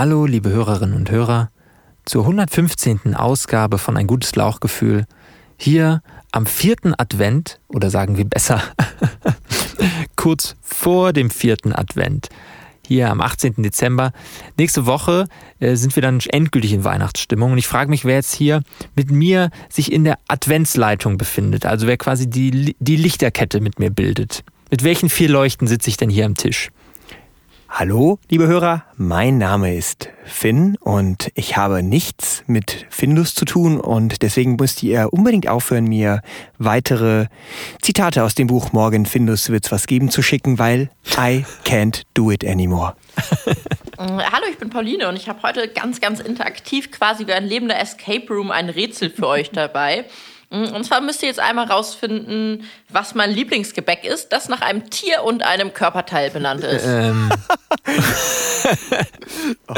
Hallo, liebe Hörerinnen und Hörer, zur 115. Ausgabe von Ein gutes Lauchgefühl. Hier am vierten Advent, oder sagen wir besser, kurz vor dem vierten Advent. Hier am 18. Dezember. Nächste Woche äh, sind wir dann endgültig in Weihnachtsstimmung. Und ich frage mich, wer jetzt hier mit mir sich in der Adventsleitung befindet. Also wer quasi die, die Lichterkette mit mir bildet. Mit welchen vier Leuchten sitze ich denn hier am Tisch? Hallo, liebe Hörer, mein Name ist Finn und ich habe nichts mit Findus zu tun und deswegen müsst ihr unbedingt aufhören, mir weitere Zitate aus dem Buch Morgen Findus wird's was geben zu schicken, weil I can't do it anymore. Hallo, ich bin Pauline und ich habe heute ganz, ganz interaktiv quasi wie ein lebender Escape Room ein Rätsel für euch dabei. Mm, und zwar müsst ihr jetzt einmal rausfinden, was mein Lieblingsgebäck ist, das nach einem Tier und einem Körperteil benannt ist. Ähm. oh,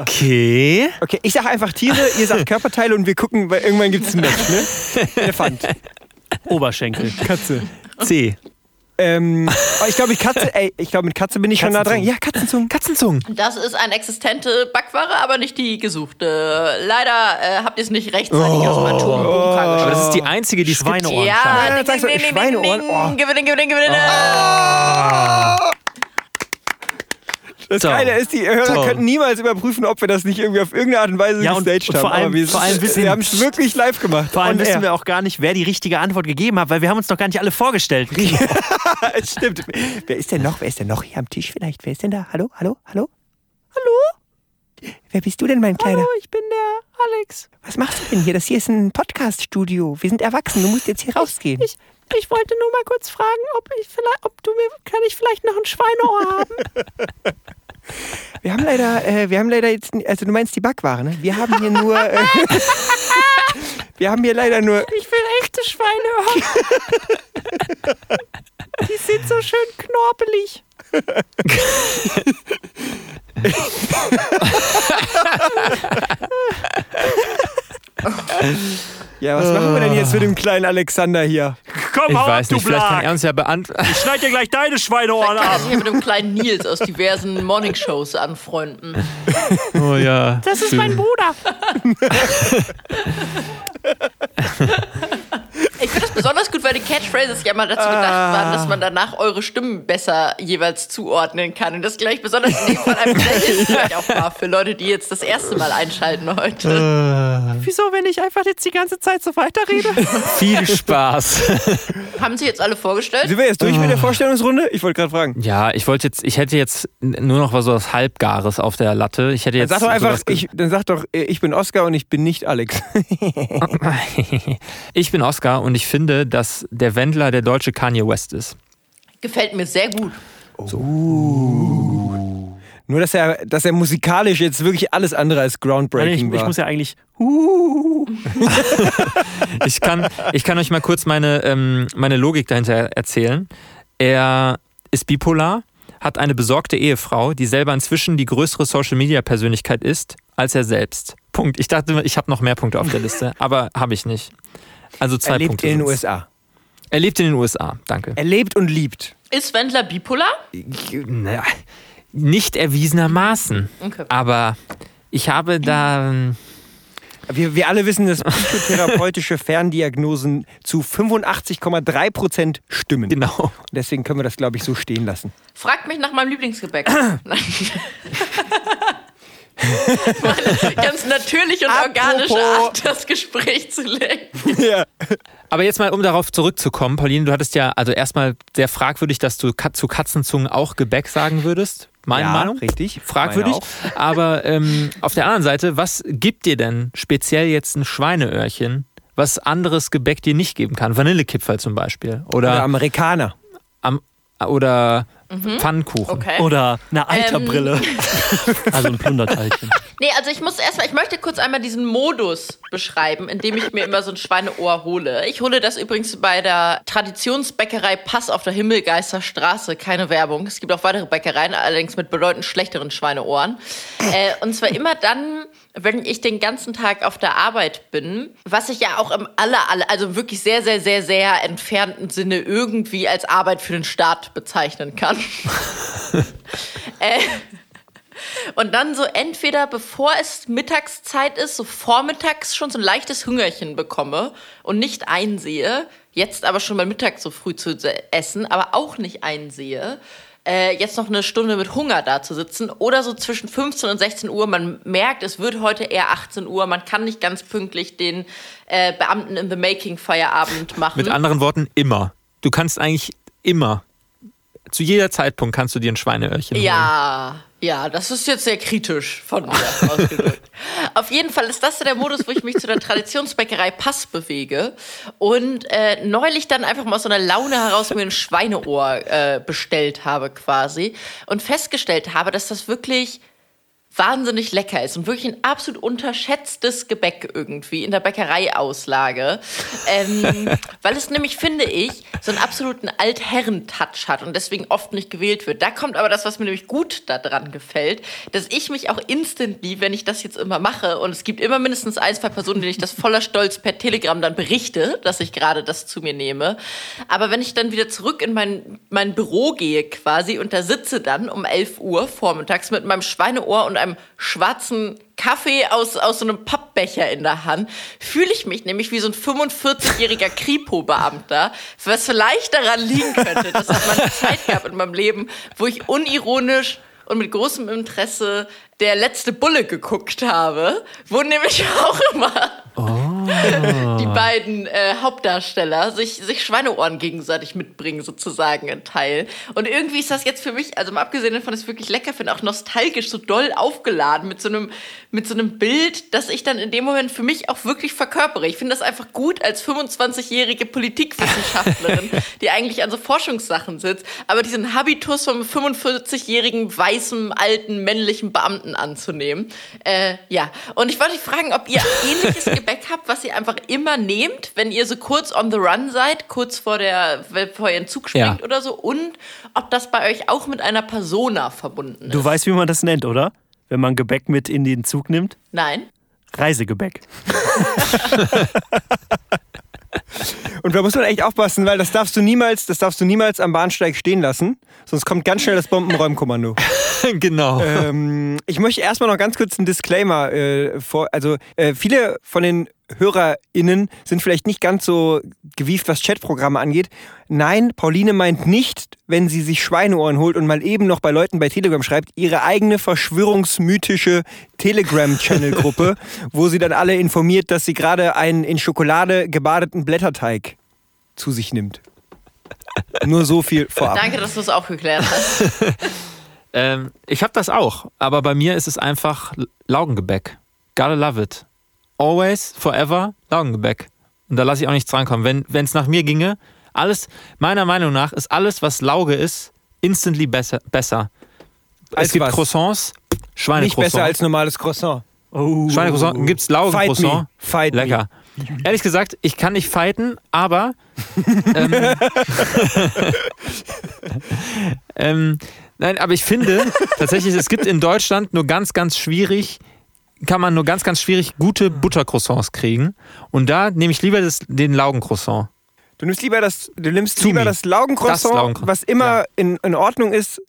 okay. Okay, ich sage einfach Tiere, ihr sagt Körperteile und wir gucken, weil irgendwann gibt es ein Match, ne? Elefant. Oberschenkel. Katze. C. Ähm, oh, ich glaube, mit Katze, ey, ich glaube, mit Katze bin ich schon nah dran. Ja, Katzenzungen. Katzenzungen. Das ist eine existente Backware, aber nicht die gesuchte. Leider äh, habt ihr es nicht rechtzeitig aus dem Atombunker Aber das ist die einzige, die. Schweineohren. Ja, Ja, ding, ding, ding, Schweineohren. Oh. Gewinne, gewinne, gewinne. Das So. Geile ist, die Hörer So. könnten niemals überprüfen, ob wir das nicht irgendwie auf irgendeine Art und Weise Ja, und- gestaged und haben. vor allem- Aber wir, vor allem wissen- wir haben es wirklich live gemacht. Vor allem wissen wir auch gar nicht, wer die richtige Antwort gegeben hat, weil wir haben uns noch gar nicht alle vorgestellt. Es stimmt. Wer ist denn noch? Wer ist denn noch hier am Tisch vielleicht? Wer ist denn da? Hallo? Hallo? Hallo? Hallo? Wer bist du denn, mein Kleiner? ich bin der Alex. Was machst du denn hier? Das hier ist ein Podcast-Studio. Wir sind erwachsen. Du musst jetzt hier rausgehen. Ich, ich wollte nur mal kurz fragen, ob ich vielleicht, ob du mir, kann ich vielleicht noch ein Schweineohr haben? Wir haben leider, äh, wir haben leider jetzt, also du meinst die Backware, ne? Wir haben hier nur, äh, wir haben hier leider nur, Ich will echte Schweineohr. Die sind so schön knorpelig. ja, was machen wir denn jetzt mit dem kleinen Alexander hier? Komm, Ich hau weiß ab, du nicht, vielleicht kann er Blag. uns ja beantworten. Ich schneid dir gleich deine Schweineohren Kann ab. sich hier mit dem kleinen Nils aus diversen Morningshows anfreunden. Oh ja. Das ist mein Bruder. Ich finde das besonders gut, weil die Catchphrases ja mal dazu gedacht waren, dass man danach eure Stimmen besser jeweils zuordnen kann. Und das gleich besonders in dem Fall einfach auch war für Leute, die jetzt das erste Mal einschalten heute. Wieso, wenn ich einfach jetzt die ganze Zeit so weiterrede? Viel Spaß. Haben sie jetzt alle vorgestellt? Sind wir jetzt durch mit der Vorstellungsrunde? Ich wollte gerade fragen. Ja, ich wollte jetzt, ich hätte jetzt nur noch was so was Halbgares auf der Latte. Ich hätte Dann jetzt. sag doch einfach, ich, dann sag doch, äh, ich bin Oscar und ich bin nicht Alex. ich bin Oscar und ich finde, dass der Wendler der deutsche Kanye West ist. Gefällt mir sehr gut. Nur, dass er, dass er musikalisch jetzt wirklich alles andere als ich, groundbreaking ich war. muss ja eigentlich. Ich kann, ich kann euch mal kurz meine, ähm, meine Logik dahinter erzählen. Er ist bipolar, hat eine besorgte Ehefrau, die selber inzwischen die größere Social-Media-Persönlichkeit ist als er selbst. Punkt. Ich dachte, ich habe noch mehr Punkte auf der Liste, aber habe ich nicht. Also zwei er lebt Punkte. in den sind's. USA. Er lebt in den USA, danke. Er lebt und liebt. Ist Wendler bipolar? Naja, nicht erwiesenermaßen. Okay. Aber ich habe da. ähm, Wir, wir alle wissen, dass psychotherapeutische Ferndiagnosen zu 85,3 Prozent stimmen. Genau. Deswegen können wir das, glaube ich, so stehen lassen. Fragt mich nach meinem Lieblingsgebäck. Ganz natürliche und organische Apropos- Art, das Gespräch zu lenken. Ja. Aber jetzt mal, um darauf zurückzukommen, Pauline, du hattest ja, also erstmal sehr fragwürdig, dass du zu Katzenzungen auch Gebäck sagen würdest. Meine Ja, Meinung. richtig. Fragwürdig. Meine Aber ähm, auf der anderen Seite, was gibt dir denn speziell jetzt ein Schweineöhrchen, was anderes Gebäck dir nicht geben kann? Vanillekipferl zum Beispiel. Oder, Oder Amerikaner. am, oder Pfannkuchen. Okay. Oder eine Eiterbrille. Ähm. Also ein Plunderteilchen. Nee, also ich muss erstmal, ich möchte kurz einmal diesen Modus beschreiben, in dem ich mir immer so ein Schweineohr hole. Ich hole das übrigens bei der Traditionsbäckerei Pass auf der Himmelgeister Straße. Keine Werbung. Es gibt auch weitere Bäckereien, allerdings mit bedeutend schlechteren Schweineohren. Äh, und zwar immer dann, wenn ich den ganzen Tag auf der Arbeit bin, was ich ja auch im aller, aller also wirklich sehr, sehr, sehr, sehr entfernten Sinne irgendwie als Arbeit für den Staat bezeichnen kann. äh, Und dann so entweder bevor es Mittagszeit ist, so vormittags schon so ein leichtes Hüngerchen bekomme und nicht einsehe, jetzt aber schon mal Mittag so früh zu essen, aber auch nicht einsehe, äh, jetzt noch eine Stunde mit Hunger da zu sitzen oder so zwischen 15 und 16 Uhr. Man merkt, es wird heute eher 18 Uhr. Man kann nicht ganz pünktlich den äh, Beamten in the Making Feierabend machen. Mit anderen Worten, immer. Du kannst eigentlich immer, zu jeder Zeitpunkt kannst du dir ein Schweineöhrchen holen. Ja, ja, das ist jetzt sehr kritisch von mir ausgedrückt. Auf jeden Fall ist das der Modus, wo ich mich zu der Traditionsbäckerei Pass bewege und äh, neulich dann einfach mal aus so einer Laune heraus mir ein Schweineohr äh, bestellt habe quasi und festgestellt habe, dass das wirklich wahnsinnig lecker ist und wirklich ein absolut unterschätztes Gebäck irgendwie in der Bäckereiauslage. Ähm, weil es nämlich, finde ich, so einen absoluten Altherren-Touch hat und deswegen oft nicht gewählt wird. Da kommt aber das, was mir nämlich gut daran gefällt, dass ich mich auch instantly, wenn ich das jetzt immer mache, und es gibt immer mindestens ein, zwei Personen, denen ich das voller Stolz per Telegram dann berichte, dass ich gerade das zu mir nehme. Aber wenn ich dann wieder zurück in mein, mein Büro gehe quasi und da sitze dann um 11 Uhr vormittags mit meinem Schweineohr und einem schwarzen Kaffee aus, aus so einem Pappbecher in der Hand, fühle ich mich nämlich wie so ein 45-jähriger Kripo-Beamter, was vielleicht daran liegen könnte, dass es mal eine Zeit gab in meinem Leben, wo ich unironisch und mit großem Interesse der letzte Bulle geguckt habe, wo nämlich auch immer oh. die beiden äh, Hauptdarsteller sich, sich Schweineohren gegenseitig mitbringen, sozusagen ein Teil. Und irgendwie ist das jetzt für mich, also mal abgesehen davon, dass ich es wirklich lecker finde, auch nostalgisch so doll aufgeladen mit so einem, mit so einem Bild, das ich dann in dem Moment für mich auch wirklich verkörpere. Ich finde das einfach gut als 25-jährige Politikwissenschaftlerin, die eigentlich an so Forschungssachen sitzt, aber diesen Habitus vom 45-jährigen weißen alten männlichen Beamten anzunehmen. Äh, ja, und ich wollte dich fragen, ob ihr ähnliches Gebäck habt, was ihr einfach immer nehmt, wenn ihr so kurz on the run seid, kurz vor der, bevor ihr in den Zug springt ja. oder so, und ob das bei euch auch mit einer Persona verbunden ist. Du weißt, wie man das nennt, oder? Wenn man Gebäck mit in den Zug nimmt? Nein. Reisegebäck. Und da muss man echt aufpassen, weil das darfst du niemals, das darfst du niemals am Bahnsteig stehen lassen, sonst kommt ganz schnell das Bombenräumkommando. genau. Ähm, ich möchte erstmal noch ganz kurz einen Disclaimer äh, vor. Also äh, viele von den HörerInnen sind vielleicht nicht ganz so gewieft, was Chatprogramme angeht. Nein, Pauline meint nicht, wenn sie sich Schweineohren holt und mal eben noch bei Leuten bei Telegram schreibt, ihre eigene verschwörungsmythische Telegram-Channel-Gruppe, wo sie dann alle informiert, dass sie gerade einen in Schokolade gebadeten Blätterteig zu sich nimmt. Nur so viel vorab. Danke, dass du es auch geklärt hast. ähm, ich habe das auch, aber bei mir ist es einfach Laugengebäck. Gotta love it always, forever Laugengebäck. Und da lasse ich auch nichts drankommen. Wenn es nach mir ginge, alles, meiner Meinung nach, ist alles, was Lauge ist, instantly besser. besser. Als es gibt was? Croissants, Schweinecroissant. Nicht besser als normales Croissant. Oh. Schweinecroissant, gibt es Laugencroissant. Fight Lecker. Me. Ehrlich gesagt, ich kann nicht fighten, aber ähm, ähm, nein, aber ich finde tatsächlich, es gibt in Deutschland nur ganz, ganz schwierig kann man nur ganz, ganz schwierig gute Buttercroissants kriegen. Und da nehme ich lieber das, den Laugencroissant. Du nimmst lieber das, du nimmst lieber das Laugencroissant, Laugen was immer ja. in, in Ordnung ist,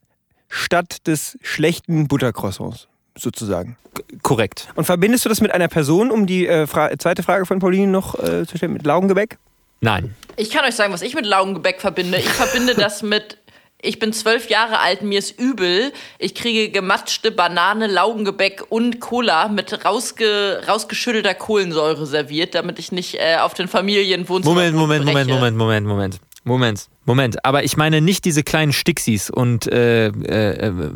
statt des schlechten Buttercroissants, sozusagen. K korrekt. Und verbindest du das mit einer Person, um die äh, fra zweite Frage von Pauline noch äh, zu stellen, mit Laugengebäck? Nein. Ich kann euch sagen, was ich mit Laugengebäck verbinde. Ich verbinde das mit ich bin zwölf Jahre alt, mir ist übel. Ich kriege gematschte Banane, Laugengebäck und Cola mit rausge, rausgeschüttelter Kohlensäure serviert, damit ich nicht äh, auf den Familienwohnzimmer Moment, Moment, Moment, Moment, Moment, Moment. Moment, Moment. Aber ich meine nicht diese kleinen Stixis und äh, äh,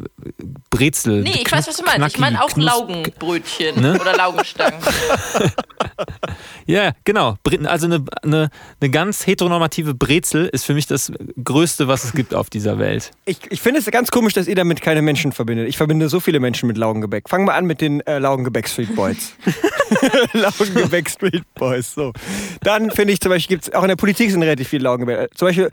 Brezel. Nee, ich weiß, was du meinst. Ich meine auch Laugenbrötchen ne? oder Laugenstangen. ja, genau. Also eine, eine, eine ganz heteronormative Brezel ist für mich das Größte, was es gibt auf dieser Welt. Ich, ich finde es ganz komisch, dass ihr damit keine Menschen verbindet. Ich verbinde so viele Menschen mit Laugengebäck. Fangen wir an mit den äh, Laugengebäck Street Boys. Laugengebäck Street Boys. So. Dann finde ich zum Beispiel, gibt es auch in der Politik sind relativ viele Laugengebäck. Zum Beispiel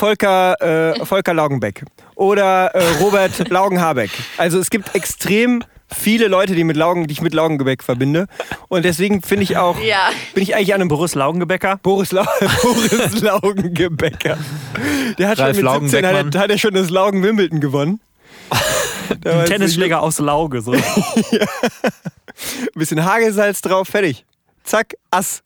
Volker, äh, Volker Laugenbeck oder äh, Robert Laugenhabeck. Also es gibt extrem viele Leute, die, mit Laugen, die ich mit Laugengebäck verbinde. Und deswegen finde ich auch, ja. bin ich eigentlich an einem Boris Laugengebäcker. Boris, La Boris Laugengebäcker. Der hat Ralf schon mit 17 hat er, hat er schon das Laugen Wimbledon gewonnen. Ein Tennisschläger aus Lauge. So. Ein bisschen Hagelsalz drauf, fertig. Zack, Ass.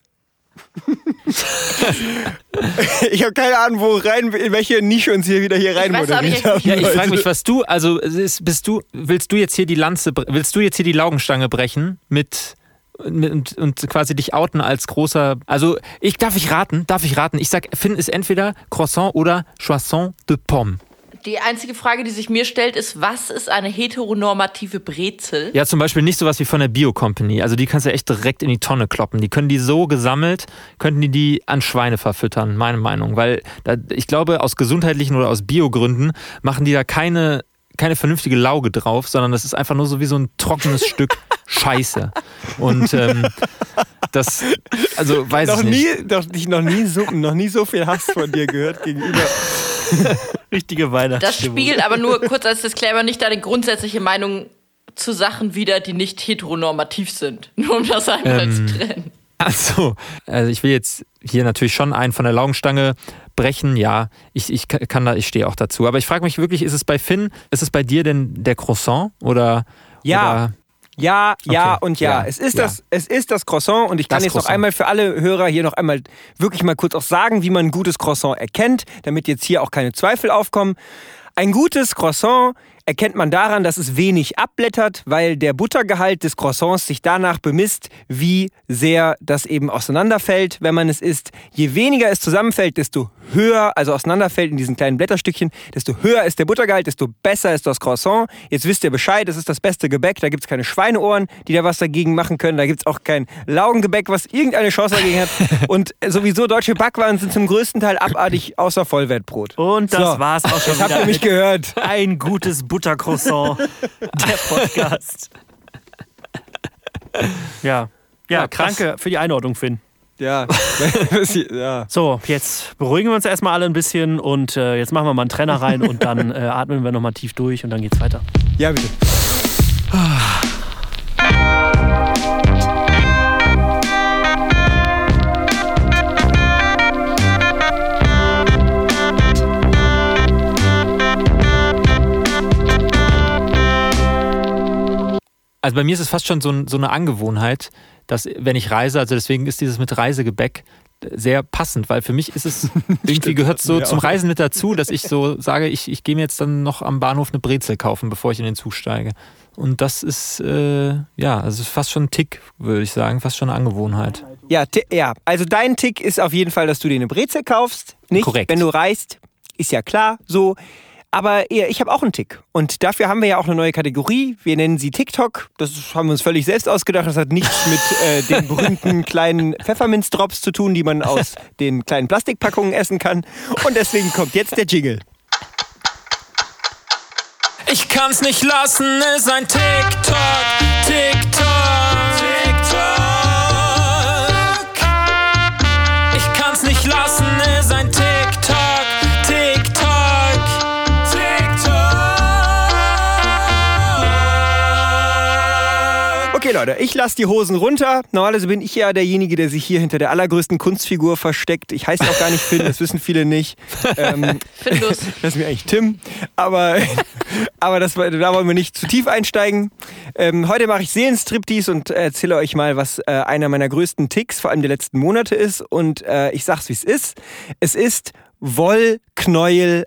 Ich habe keine Ahnung, wo rein, in welche Nische uns hier wieder hier rein weiß auch nicht, haben. Ja, ich frage mich, was du, also bist du, willst du jetzt hier die Lanze, willst du jetzt hier die Laugenstange brechen mit, mit und, und quasi dich outen als großer, also ich darf ich raten, darf ich raten, ich sag, Finn ist entweder Croissant oder Choisson de Pomme. Die einzige Frage, die sich mir stellt, ist, was ist eine heteronormative Brezel? Ja, zum Beispiel nicht sowas wie von der Bio Company. Also die kannst du echt direkt in die Tonne kloppen. Die können die so gesammelt, könnten die die an Schweine verfüttern, meine Meinung. Weil da, ich glaube, aus gesundheitlichen oder aus Biogründen machen die da keine, keine vernünftige Lauge drauf, sondern das ist einfach nur so wie so ein trockenes Stück Scheiße. Und ähm, das, also weiß noch ich nicht. nie, doch, ich noch nie so, noch nie so viel Hass von dir gehört gegenüber. Richtige Das Weihnachtsstimmung. spiegelt aber nur kurz als Disclaimer nicht deine grundsätzliche Meinung zu Sachen wieder, die nicht heteronormativ sind. Nur um das einmal Ähm, zu trennen. Also, also ich will jetzt hier natürlich schon einen von der Laugenstange brechen. Ja, ich, ich kann da, ich stehe auch dazu. Aber ich frage mich wirklich, ist es bei Finn, ist es bei dir denn der Croissant oder? Ja. Oder, Ja, ja Okay, und ja. ja, Es, ist ja. Das, es ist das Croissant und ich kann Das jetzt noch Croissant. einmal für alle Hörer hier noch einmal wirklich mal kurz auch sagen, wie man ein gutes Croissant erkennt, damit jetzt hier auch keine Zweifel aufkommen. Ein gutes Croissant erkennt man daran, dass es wenig abblättert, weil der Buttergehalt des Croissants sich danach bemisst, wie sehr das eben auseinanderfällt, wenn man es isst. Je weniger es zusammenfällt, desto höher, also auseinanderfällt in diesen kleinen Blätterstückchen, desto höher ist der Buttergehalt, desto besser ist das Croissant. Jetzt wisst ihr Bescheid, das ist das beste Gebäck, da gibt es keine Schweineohren, die da was dagegen machen können, da gibt es auch kein Laugengebäck, was irgendeine Chance dagegen hat. Und sowieso deutsche Backwaren sind zum größten Teil abartig, außer Vollwertbrot. Und das So, war's auch schon Jetzt habt wieder. ihr mich gehört. Ein gutes Buttercroissant. Der Podcast. Ja. Ja, Ja, danke für die Einordnung, Finn. Ja. ja. So, jetzt beruhigen wir uns erstmal alle ein bisschen und äh, jetzt machen wir mal einen Trenner rein und dann äh, atmen wir nochmal tief durch und dann geht's weiter. ja, bitte. Also bei mir ist es fast schon so, so eine Angewohnheit, dass wenn ich reise, also deswegen ist dieses mit Reisegebäck sehr passend, weil für mich ist es irgendwie gehört so zum. Reisen mit dazu, dass ich so sage, ich, ich gehe mir jetzt dann noch am Bahnhof eine Brezel kaufen, bevor ich in den Zug steige. Und das ist äh, ja, also fast schon ein Tick, würde ich sagen, fast schon eine Angewohnheit. Ja, ja, also dein Tick ist auf jeden Fall, dass du dir eine Brezel kaufst. Nicht, Korrekt. wenn du reist, ist ja klar, so. Aber ich habe auch einen Tick. Und dafür haben wir ja auch eine neue Kategorie. Wir nennen sie TikTok. Das haben wir uns völlig selbst ausgedacht. Das hat nichts mit äh, den berühmten kleinen Pfefferminzdrops zu tun, die man aus den kleinen Plastikpackungen essen kann. Und deswegen kommt jetzt der Jingle. Ich kann's nicht lassen, ist ein TikTok, TikTok, Okay, Leute, ich lasse die Hosen runter. Normalerweise bin ich ja derjenige, der sich hier hinter der allergrößten Kunstfigur versteckt. Ich heiße auch gar nicht Finn, das wissen viele nicht. Ähm, Findus. Das ist mir eigentlich Tim. Aber, aber das, da wollen wir nicht zu tief einsteigen. Ähm, heute mache ich Seelenstriptease und erzähle euch mal, was äh, einer meiner größten Ticks, vor allem der letzten Monate ist. Und äh, ich sag's, wie es ist. Es ist Wollknäuel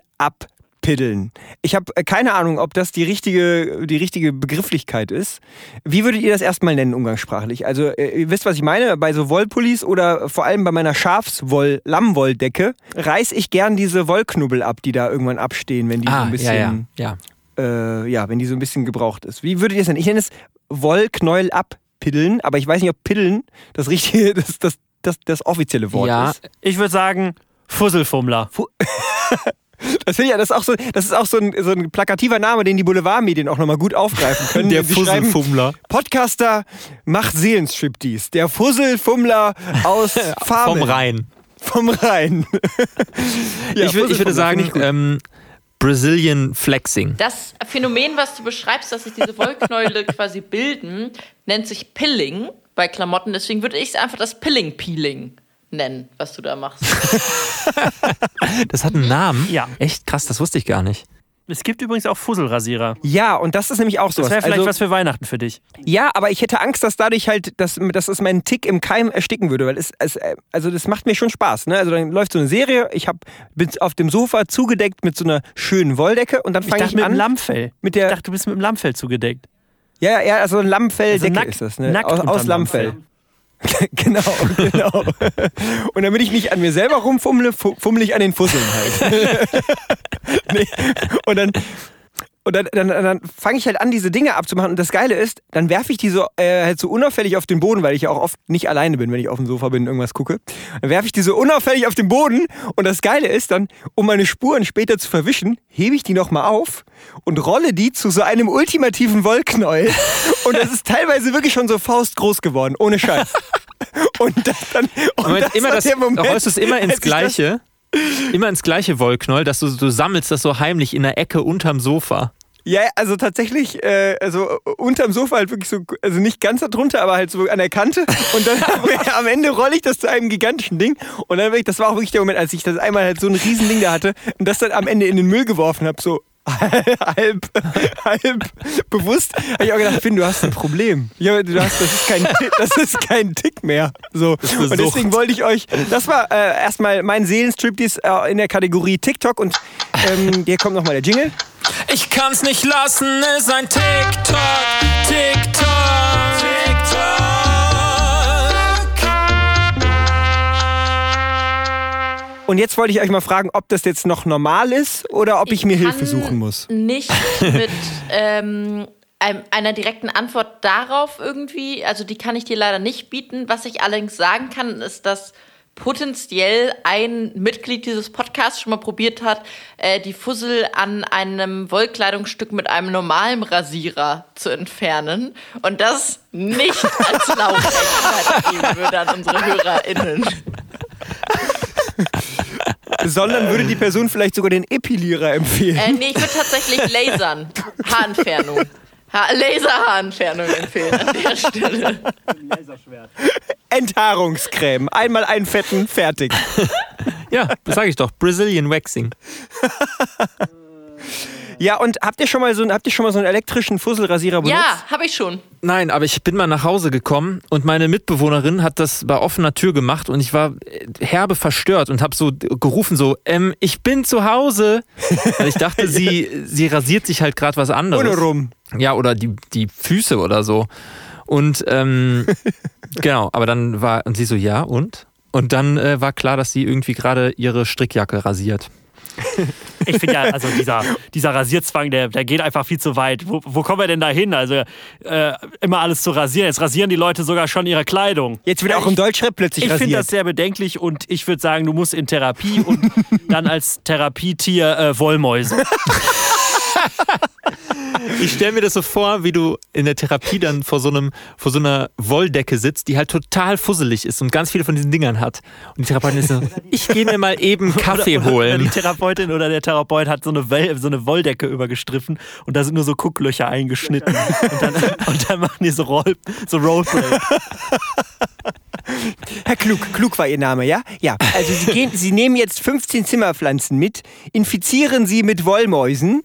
abpiddeln. Ich habe äh, keine Ahnung, ob das die richtige, die richtige Begrifflichkeit ist. Wie würdet ihr das erstmal nennen, umgangssprachlich? Also, äh, ihr wisst, was ich meine? Bei so Wollpullis oder vor allem bei meiner Schafswoll, Lammwolldecke reiß ich gern diese Wollknubbel ab, die da irgendwann abstehen, wenn die so Ah, ein ja, ja, bisschen, ja. Äh, ja, wenn die so ein bisschen gebraucht ist. Wie würdet ihr es nennen? Ich nenne es Wollknäuel abpiddeln, aber ich weiß nicht, ob piddeln das richtige, das, das, das, das offizielle Wort Ja, ist. Ich würde sagen, Fusselfummler. Das ja, das ist auch so, das ist auch so ein, so ein plakativer Name, den die Boulevardmedien auch nochmal gut aufgreifen können. der Fusselfummler. Podcaster macht Seelenstriptease. Der Fusselfummler aus Farmen. Vom Rhein. Vom Rhein. Ja, ich, ich würde sagen, ähm, Brazilian Flexing. Das Phänomen, was du beschreibst, dass sich diese Wollknäule quasi bilden, nennt sich Pilling bei Klamotten. Deswegen würde ich es einfach das Pilling-Peeling nennen, was du da machst. Das hat einen Namen? Ja. Echt krass, das wusste ich gar nicht. Es gibt übrigens auch Fusselrasierer. Ja, und das ist nämlich auch so. Das wäre vielleicht also, was für Weihnachten für dich. Ja, aber ich hätte Angst, dass dadurch halt, dass, dass es meinen Tick im Keim ersticken würde, weil es, es also das macht mir schon Spaß. Ne? Also dann läuft so eine Serie, ich hab, bin auf dem Sofa zugedeckt mit so einer schönen Wolldecke und dann Ich fange ich, mit an dem Lammfell. mit Ich der, dachte, du bist mit dem Lammfell zugedeckt. ja, ja, also ein Lammfelldecke Also nackt- ist das, ne? nackt aus, aus Lammfell. Lammfell. genau, genau. Und damit ich nicht an mir selber rumfummle, fu- fummle ich an den Fusseln halt. nee. Und dann, und dann, dann, dann fange ich halt an, diese Dinge abzumachen. Und das Geile ist, dann werfe ich die so äh, halt so unauffällig auf den Boden, weil ich ja auch oft nicht alleine bin, wenn ich auf dem Sofa bin und irgendwas gucke. Dann werfe ich die so unauffällig auf den Boden. Und das Geile ist dann, um meine Spuren später zu verwischen, hebe ich die nochmal auf und rolle die zu so einem ultimativen Wollknäuel. Und das ist teilweise wirklich schon so faustgroß geworden, ohne Scheiß. Und das dann. Und Moment, das immer das, Moment, rollst du es immer ins Gleiche. Immer ins gleiche Wollknäuel, dass du, du sammelst das so heimlich in der Ecke unterm Sofa. Ja, also tatsächlich, äh, also äh, unterm Sofa halt wirklich so, also nicht ganz darunter, aber halt so an der Kante. Und dann am, am Ende rolle ich das zu einem gigantischen Ding. Und dann wirklich, das war auch wirklich der Moment, als ich das einmal halt so ein Riesending da hatte und das dann am Ende in den Müll geworfen habe, so halb, halb bewusst. Habe ich auch gedacht, Finn, du hast ein Problem. Ja, du hast, das ist kein, Tick- das ist kein Tick mehr. So. Und deswegen wollte ich euch, das war äh, erstmal mein Seelenstriptease äh, in der Kategorie TikTok und ähm, hier kommt nochmal der Jingle. Ich kann's nicht lassen, ist ein TikTok, TikTok. Und jetzt wollte ich euch mal fragen, ob das jetzt noch normal ist oder ob ich, mir Hilfe suchen muss. Nicht mit ähm, einer direkten Antwort darauf irgendwie. Also die kann ich dir leider nicht bieten. Was ich allerdings sagen kann, ist, dass potenziell ein Mitglied dieses Podcasts schon mal probiert hat, äh, die Fussel an einem Wollkleidungsstück mit einem normalen Rasierer zu entfernen und das nicht als Laufhack weitergeben würde an unsere HörerInnen. Sondern würde die Person vielleicht sogar den Epilierer empfehlen. Äh, nee, ich würde tatsächlich lasern. Haarentfernung. Ha Laserhaarentfernung empfehlen an der Stelle. Enthaarungscreme. Einmal einfetten, fertig. Ja, das sage ich doch. Brazilian Waxing. Ja, und habt ihr schon mal so, einen- habt ihr schon mal so einen elektrischen Fusselrasierer benutzt? Ja, habe ich schon. Nein, aber ich bin mal nach Hause gekommen und meine Mitbewohnerin hat das bei offener Tür gemacht und ich war äh, herbe verstört und habe so gerufen so, ähm, ich bin zu Hause. Weil ich dachte, sie, sie rasiert sich halt gerade was anderes. Ohne rum. Ja, oder die, die Füße oder so. Und ähm, genau, aber dann war, und sie so, ja, und? Und dann äh, war klar, dass sie irgendwie gerade ihre Strickjacke rasiert. Ich finde ja, also dieser, dieser Rasierzwang, der, der geht einfach viel zu weit. Wo, wo kommen wir denn da hin? Also äh, immer alles zu rasieren. Jetzt rasieren die Leute sogar schon ihre Kleidung. Jetzt wird auch im Deutschrap plötzlich Ich finde rasiert. das sehr bedenklich und ich würde sagen, du musst in Therapie und dann als Therapietier äh, Wollmäuse. Ich stelle mir das so vor, wie du in der Therapie dann vor so, einem, vor so einer Wolldecke sitzt, die halt total fusselig ist und ganz viele von diesen Dingern hat. Und die Therapeutin ist so, ich gehe mir mal eben Kaffee oder, oder die holen. Therapeutin oder der Therapeut hat so eine, Well, so eine Wolldecke übergestriffen und da sind nur so Gucklöcher eingeschnitten. Und dann, und dann machen die so, Roll, so Roleplay. Herr Klug, Klug war Ihr Name, ja? Ja. Also Sie, gehen, Sie nehmen jetzt 15 Zimmerpflanzen mit, infizieren sie mit Wollmäusen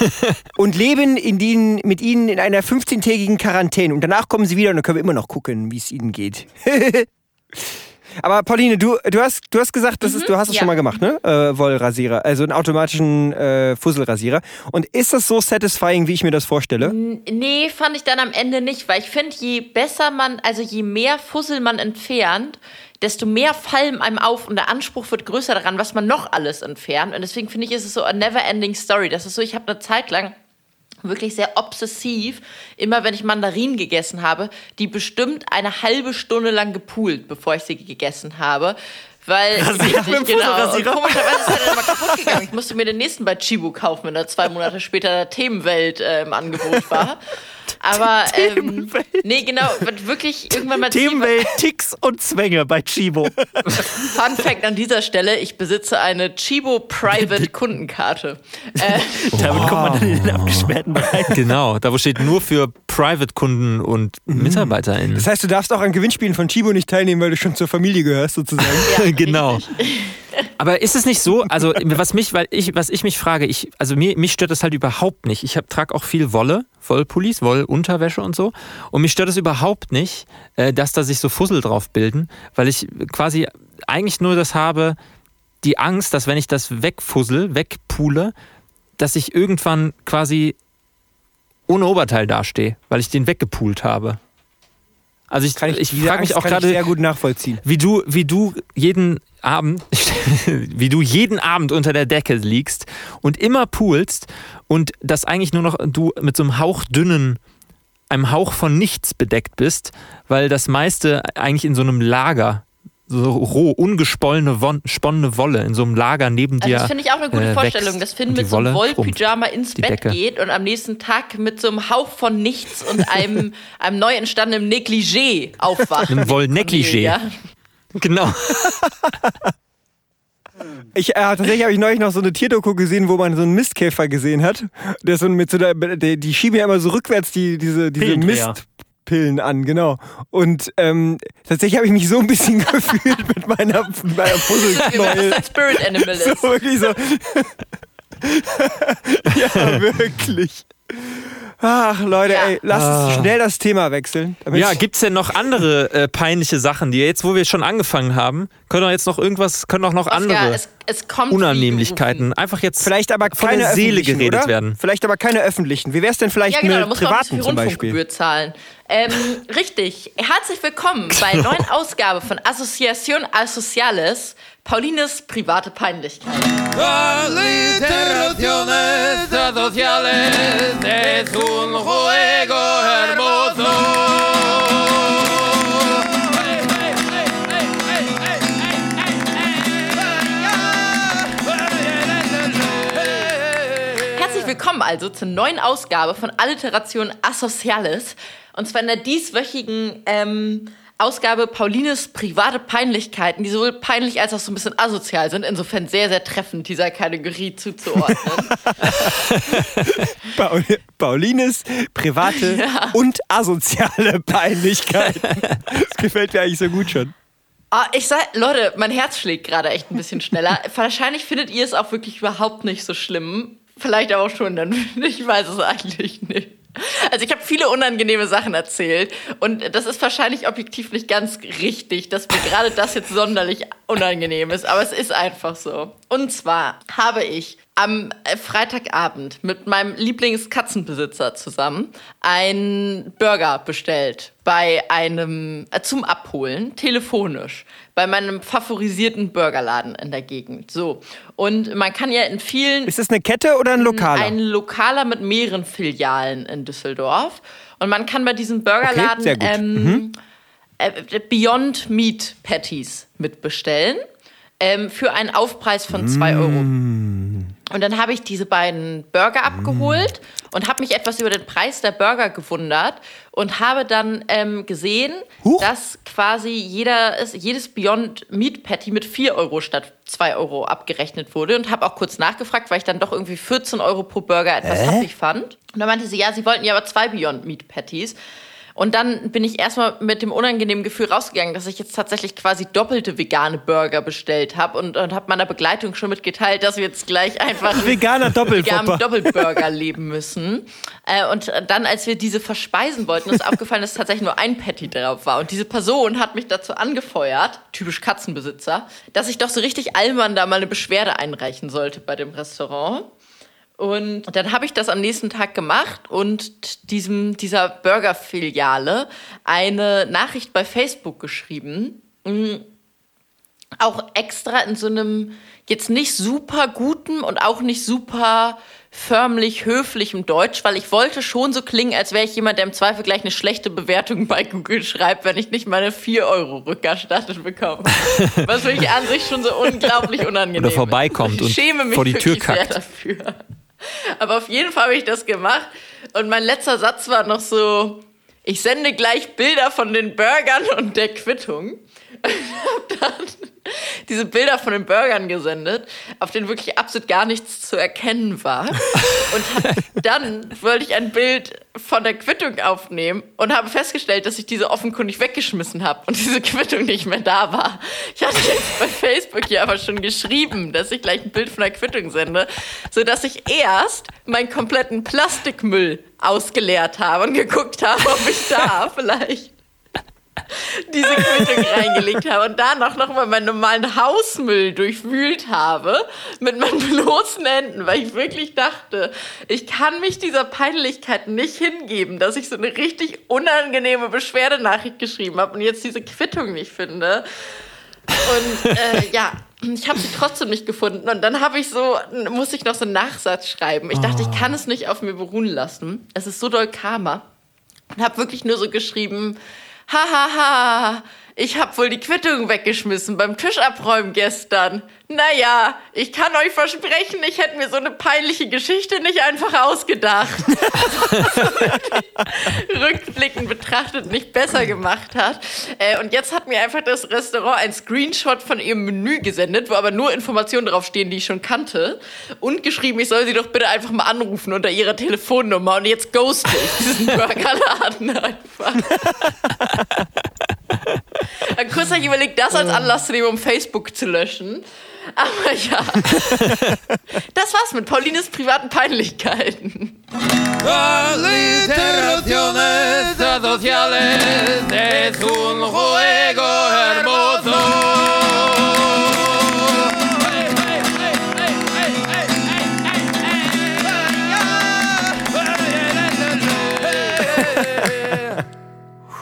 und leben in denen, mit ihnen in einer 15-tägigen Quarantäne. Und danach kommen Sie wieder und dann können wir immer noch gucken, wie es Ihnen geht. Aber Pauline, du, du, hast, du hast gesagt, das ist, du hast es ja. schon mal gemacht, ne? Äh, Wollrasierer, also einen automatischen äh, Fusselrasierer. Und ist das so satisfying, wie ich mir das vorstelle? Nee, fand ich dann am Ende nicht, weil ich finde, je besser man, also je mehr Fussel man entfernt, desto mehr fallen einem auf und der Anspruch wird größer daran, was man noch alles entfernt. Und deswegen finde ich, ist es so a never-ending story. Das ist so, ich habe eine Zeit lang wirklich sehr obsessiv, immer wenn ich Mandarinen gegessen habe, die bestimmt eine halbe Stunde lang gepoolt, bevor ich sie gegessen habe. Weil Rasierer mit dem genau. Und komischerweise ist er dann immer kaputt gegangen. Ich musste mir den nächsten bei Chibu kaufen, wenn er zwei Monate später der Themenwelt äh, im Angebot war. Aber ähm, nee, genau, wird wirklich irgendwann mal Themenwelt, Ticks und Zwänge bei Chibo. Fun Fact an dieser Stelle: Ich besitze eine Chibo Private Kundenkarte. Äh, Damit kommt man dann in den abgesperrten Bereich. Genau, da wo steht nur für Private-Kunden und MitarbeiterInnen. Das heißt, du darfst auch an Gewinnspielen von Chibo nicht teilnehmen, weil du schon zur Familie gehörst, sozusagen. ja, genau. Aber ist es nicht so, also was mich, weil ich, was ich mich frage, ich, also mir, mich stört das halt überhaupt nicht. Ich trage auch viel Wolle, Wollpullis, Wollunterwäsche und so. Und mich stört es überhaupt nicht, äh, dass da sich so Fussel drauf bilden, weil ich quasi eigentlich nur das habe, die Angst, dass wenn ich das wegfussel, wegpule, dass ich irgendwann quasi ohne Oberteil dastehe, weil ich den weggepult habe. Also ich, Kann ich, ich frage mich Angst auch gerade, sehr gut nachvollziehen. wie du, wie du jeden Abend, wie du jeden Abend unter der Decke liegst und immer poolst und dass eigentlich nur noch du mit so einem hauchdünnen, einem Hauch von nichts bedeckt bist, weil das meiste eigentlich in so einem Lager, so roh, ungesponnene Won sponnene Wolle in so einem Lager neben Also dir. das finde ich auch eine gute äh, Vorstellung, dass Finn mit so einem Wollpyjama ins Bett Decke. geht und am nächsten Tag mit so einem Hauch von nichts und einem, einem neu entstandenen Negligé aufwacht. Einem Wollnegligé. Cornelia. Genau. Ich, äh, tatsächlich habe ich neulich noch so eine Tierdoku gesehen, wo man so einen Mistkäfer gesehen hat. Der so mit so der, der, die schieben ja immer so rückwärts die, diese, diese. Mistpillen an, genau. Und ähm, tatsächlich habe ich mich so ein bisschen gefühlt mit meiner, mit meiner Puzzleknäuel. ein Spirit Animal So ist. wirklich so. ja, wirklich. Ach, Leute, Ja. ey, lasst uns schnell das Thema wechseln. Ja, gibt's denn noch andere äh, peinliche Sachen, die jetzt, wo wir schon angefangen haben, können doch jetzt noch irgendwas, können doch noch Oscar, andere es, es Unannehmlichkeiten einfach jetzt Vielleicht aber von keine der Seele geredet oder? werden. Vielleicht aber keine öffentlichen. Wie wär's denn vielleicht Ja, genau, da mit muss man auch ein privaten bisschen zum Beispiel? Rundfunkgebühr zahlen. Ähm, richtig. Herzlich willkommen bei Genau. der neuen Ausgabe von Asociación Asociales, Paulines private Peinlichkeit. Herzlich willkommen also zur neuen Ausgabe von Alliteration Asociales. Und zwar in der dieswöchigen ähm, Ausgabe Paulines private Peinlichkeiten, die sowohl peinlich als auch so ein bisschen asozial sind. Insofern sehr, sehr treffend dieser Kategorie zuzuordnen. Paul Paulines private und asoziale Peinlichkeiten. Das gefällt mir eigentlich so gut schon. Ah, ich sag, Leute, mein Herz schlägt gerade echt ein bisschen schneller. Wahrscheinlich findet ihr es auch wirklich überhaupt nicht so schlimm. Vielleicht aber auch schon, dann ich weiß es eigentlich nicht. Also ich habe viele unangenehme Sachen erzählt und das ist wahrscheinlich objektiv nicht ganz richtig, dass mir gerade das jetzt sonderlich unangenehm ist, aber es ist einfach so. Und zwar habe ich am äh, Freitagabend mit meinem Lieblingskatzenbesitzer zusammen einen Burger bestellt bei einem äh, zum Abholen telefonisch bei meinem favorisierten Burgerladen in der Gegend. So und man kann ja in vielen Ist das eine Kette oder ein Lokaler? ein Lokaler mit mehreren Filialen in Düsseldorf. Und man kann bei diesem Burgerladen sehr gut. ähm, äh, Beyond Meat Patties mitbestellen. Ähm, für einen Aufpreis von 2 Euro. Und dann habe ich diese beiden Burger abgeholt und habe mich etwas über den Preis der Burger gewundert und habe dann ähm, gesehen, Huch. dass quasi jeder, jedes Beyond Meat Patty mit 4 Euro statt 2 Euro abgerechnet wurde und habe auch kurz nachgefragt, weil ich dann doch irgendwie 14 Euro pro Burger etwas happig fand. Und dann meinte sie, ja, sie wollten ja aber zwei Beyond Meat Patties. Und dann bin ich erstmal mit dem unangenehmen Gefühl rausgegangen, dass ich jetzt tatsächlich quasi doppelte vegane Burger bestellt habe und, und habe meiner Begleitung schon mitgeteilt, dass wir jetzt gleich einfach Veganer veganen. Doppelburger leben müssen. Äh, und dann, als wir diese verspeisen wollten, ist aufgefallen, dass tatsächlich nur ein Patty drauf war. Und diese Person hat mich dazu angefeuert, typisch Katzenbesitzer, dass ich doch so richtig allmann da mal eine Beschwerde einreichen sollte bei dem Restaurant. Und dann habe ich das am nächsten Tag gemacht und diesem, dieser Burger-Filiale eine Nachricht bei Facebook geschrieben. Mm, Auch extra in so einem jetzt nicht super guten und auch nicht super förmlich höflichem Deutsch, weil ich wollte schon so klingen, als wäre ich jemand, der im Zweifel gleich eine schlechte Bewertung bei Google schreibt, wenn ich nicht meine 4 Euro rückerstattet bekomme. Was wirklich an sich schon so unglaublich unangenehm Oder vorbeikommt ist. Ich und schäme mich vor die Tür kackt. dafür. Aber auf jeden Fall habe ich das gemacht. Und mein letzter Satz war noch so: Ich sende gleich Bilder von den Burgern und der Quittung. Und hab dann diese Bilder von den Burgern gesendet, auf denen wirklich absolut gar nichts zu erkennen war. Und hab, dann wollte ich ein Bild von der Quittung aufnehmen und habe festgestellt, dass ich diese offenkundig weggeschmissen habe und diese Quittung nicht mehr da war. Ich hatte jetzt bei Facebook hier aber schon geschrieben, dass ich gleich ein Bild von der Quittung sende, sodass ich erst meinen kompletten Plastikmüll ausgeleert habe und geguckt habe, ob ich da vielleicht diese Quittung reingelegt habe und danach nochmal meinen normalen Hausmüll durchwühlt habe mit meinen bloßen Händen, weil ich wirklich dachte, ich kann mich dieser Peinlichkeit nicht hingeben, dass ich so eine richtig unangenehme Beschwerdenachricht geschrieben habe und jetzt diese Quittung nicht finde. Und äh, ja, ich habe sie trotzdem nicht gefunden. Und dann habe ich so, musste ich noch so einen Nachsatz schreiben. Ich dachte, ich kann es nicht auf mir beruhen lassen. Es ist so doll Karma. Und habe wirklich nur so geschrieben, hahaha, ich habe wohl die Quittung weggeschmissen beim Tischabräumen gestern. Naja, ich kann euch versprechen, ich hätte mir so eine peinliche Geschichte nicht einfach ausgedacht. Rückblickend betrachtet nicht besser gemacht hat. Äh, und jetzt hat mir einfach das Restaurant ein Screenshot von ihrem Menü gesendet, wo aber nur Informationen draufstehen, die ich schon kannte. Und geschrieben, ich soll sie doch bitte einfach mal anrufen unter ihrer Telefonnummer. Und jetzt ghost ich diesen Burgerladen einfach. Dann kurz habe ich überlegt, das als Anlass zu nehmen, um Facebook zu löschen. Aber ja, das war's mit Paulines privaten Peinlichkeiten. Alliteraciones sociales es un juego hermoso.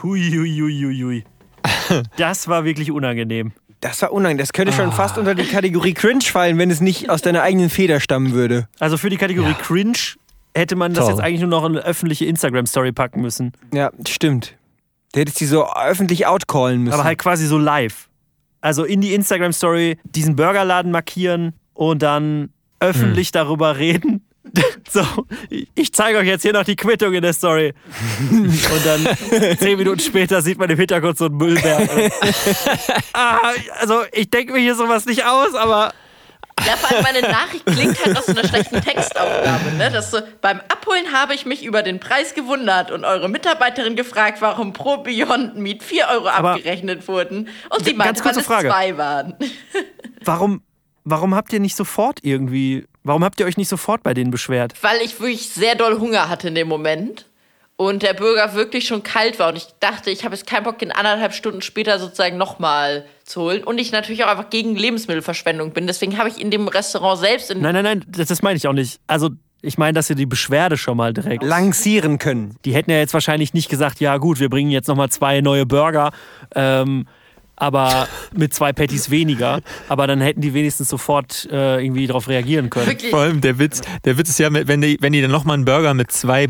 Huiuiuiui. Das war wirklich unangenehm. Das war unangenehm. Das könnte schon fast unter die Kategorie Cringe fallen, wenn es nicht aus deiner eigenen Feder stammen würde. Also für die Kategorie Cringe hätte man das Toll. jetzt eigentlich nur noch in eine öffentliche Instagram-Story packen müssen. Ja, stimmt. Du hättest die so öffentlich outcallen müssen. Aber halt quasi so live. Also in die Instagram-Story diesen Burgerladen markieren und dann öffentlich darüber reden. So, ich zeige euch jetzt hier noch die Quittung in der Story. Und dann zehn Minuten später sieht man im Hintergrund so einen Müllberg. ah, also ich denke mir hier sowas nicht aus, aber Ja, vor allem meine Nachricht klingt halt aus so einer schlechten Textaufgabe. Ne? Das so, beim Abholen habe ich mich über den Preis gewundert und eure Mitarbeiterin gefragt, warum pro Beyond Meat 4 Euro Aber- abgerechnet wurden. Und sie meinte, weil es Frage. zwei waren. warum, warum habt ihr nicht sofort irgendwie, warum habt ihr euch nicht sofort bei denen beschwert? Weil ich wirklich sehr doll Hunger hatte in dem Moment. Und der Burger wirklich schon kalt war. Und ich dachte, ich habe jetzt keinen Bock, den anderthalb Stunden später sozusagen nochmal zu holen. Und ich natürlich auch einfach gegen Lebensmittelverschwendung bin. Deswegen habe ich in dem Restaurant selbst in Nein, nein, nein, das, das meine ich auch nicht. Also ich meine, dass ihr die Beschwerde schon mal direkt. lancieren können. Die hätten ja jetzt wahrscheinlich nicht gesagt, ja gut, wir bringen jetzt nochmal zwei neue Burger, ähm, aber mit zwei Patties weniger. Aber dann hätten die wenigstens sofort äh, irgendwie darauf reagieren können. wirklich. Vor allem der Witz, der Witz ist ja, wenn die, wenn die dann nochmal einen Burger mit zwei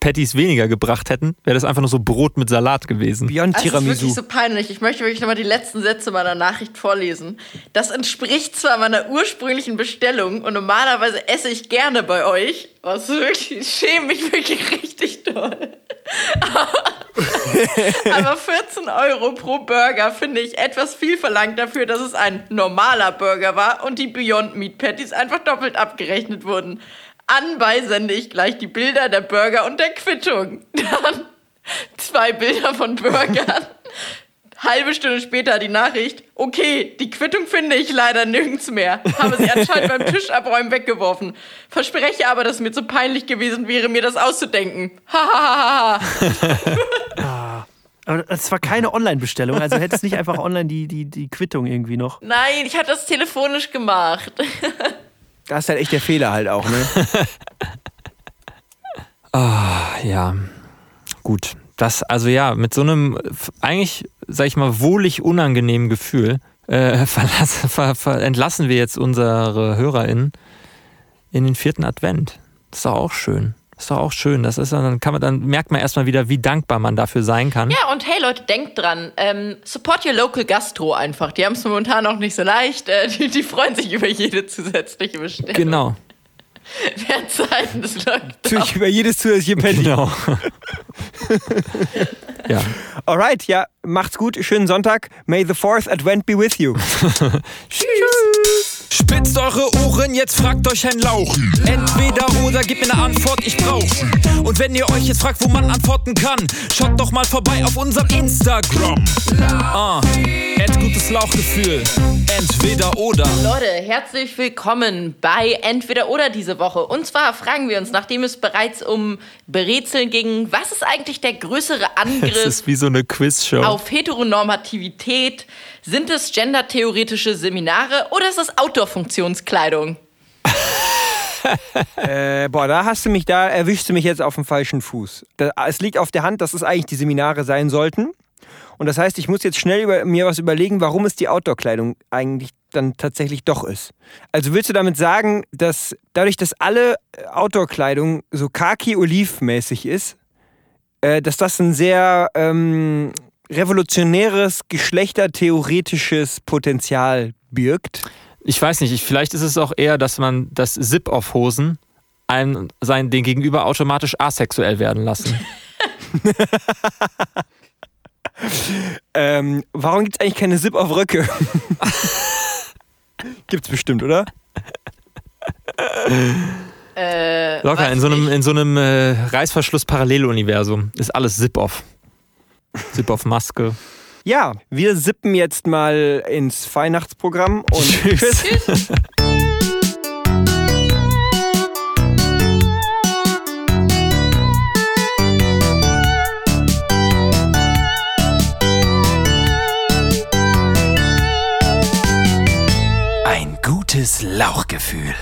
Patties weniger gebracht hätten, wäre das einfach nur so Brot mit Salat gewesen. Beyond Das ist Tiramisu. wirklich so peinlich. Ich möchte wirklich nochmal die letzten Sätze meiner Nachricht vorlesen. Das entspricht zwar meiner ursprünglichen Bestellung und normalerweise esse ich gerne bei euch. Was wirklich, ich schäme mich wirklich richtig doll. Aber 14 Euro pro Burger finde ich etwas viel verlangt dafür, dass es ein normaler Burger war und die Beyond Meat Patties einfach doppelt abgerechnet wurden. Anbei sende ich gleich die Bilder der Burger und der Quittung. Dann zwei Bilder von Burgern. Halbe Stunde später die Nachricht, okay, die Quittung finde ich leider nirgends mehr. Habe sie anscheinend beim Tischabräumen weggeworfen. Verspreche aber, dass es mir zu peinlich gewesen wäre, mir das auszudenken. Hahaha. Aber das war keine Online-Bestellung, also hättest nicht einfach online die, die, die Quittung irgendwie noch. Nein, ich habe das telefonisch gemacht. Das ist halt echt der Fehler halt auch, ne? Ja, gut. Das, also ja, mit so einem eigentlich, sag ich mal, wohlig unangenehmen Gefühl äh, verlass, ver, ver, entlassen wir jetzt unsere HörerInnen in den vierten Advent. Das ist doch auch schön. Das ist doch auch schön. Das ist, dann kann man, dann merkt man erstmal wieder, wie dankbar man dafür sein kann. Ja, und hey Leute, denkt dran, ähm, support your local Gastro einfach. Die haben es momentan auch nicht so leicht. Äh, die, die freuen sich über jede zusätzliche Bestellung. Genau. während Zeiten des Lockdowns. Natürlich über jedes zusätzliche Penny. Genau. ja. Alright, ja, macht's gut. Schönen Sonntag. May the fourth Advent be with you. Spitzt eure Ohren, jetzt fragt euch ein Lauch. Entweder oder, gebt mir eine Antwort, ich brauch. Und wenn ihr euch jetzt fragt, wo man antworten kann, schaut doch mal vorbei auf unserem Instagram. Ah, Ed gutes Lauchgefühl. Entweder oder. Leute, herzlich willkommen bei Entweder oder diese Woche. Und zwar fragen wir uns, nachdem es bereits um Berätseln ging, was ist eigentlich der größere Es Angriff ist wie so eine Quizshow. auf Heteronormativität? Sind es gendertheoretische Seminare oder ist es Outdoor-Funktionskleidung? Äh, boah, da hast du mich, da erwischst du mich jetzt auf dem falschen Fuß. Da, es liegt auf der Hand, dass es eigentlich die Seminare sein sollten. Und das heißt, ich muss jetzt schnell über, mir was überlegen, warum es die Outdoor-Kleidung eigentlich dann tatsächlich doch ist. Also willst du damit sagen, dass dadurch, dass alle Outdoor-Kleidung so khaki-oliv-mäßig ist, äh, dass das ein sehr ähm, revolutionäres, geschlechtertheoretisches Potenzial birgt? Ich weiß nicht, ich, vielleicht ist es auch eher, dass man das Zip auf Hosen einem sein, den Gegenüber automatisch asexuell werden lassen. Ähm, warum gibt es eigentlich keine Zip auf Röcke? Gibt's bestimmt, oder? Äh, Locker, in so einem, in so einem äh, Reißverschluss-Paralleluniversum ist alles Zip-off. Zip-off-Maske. Ja, wir sippen jetzt mal ins Weihnachtsprogramm und Tschüss. Tschüss. Ein gutes Lauchgefühl.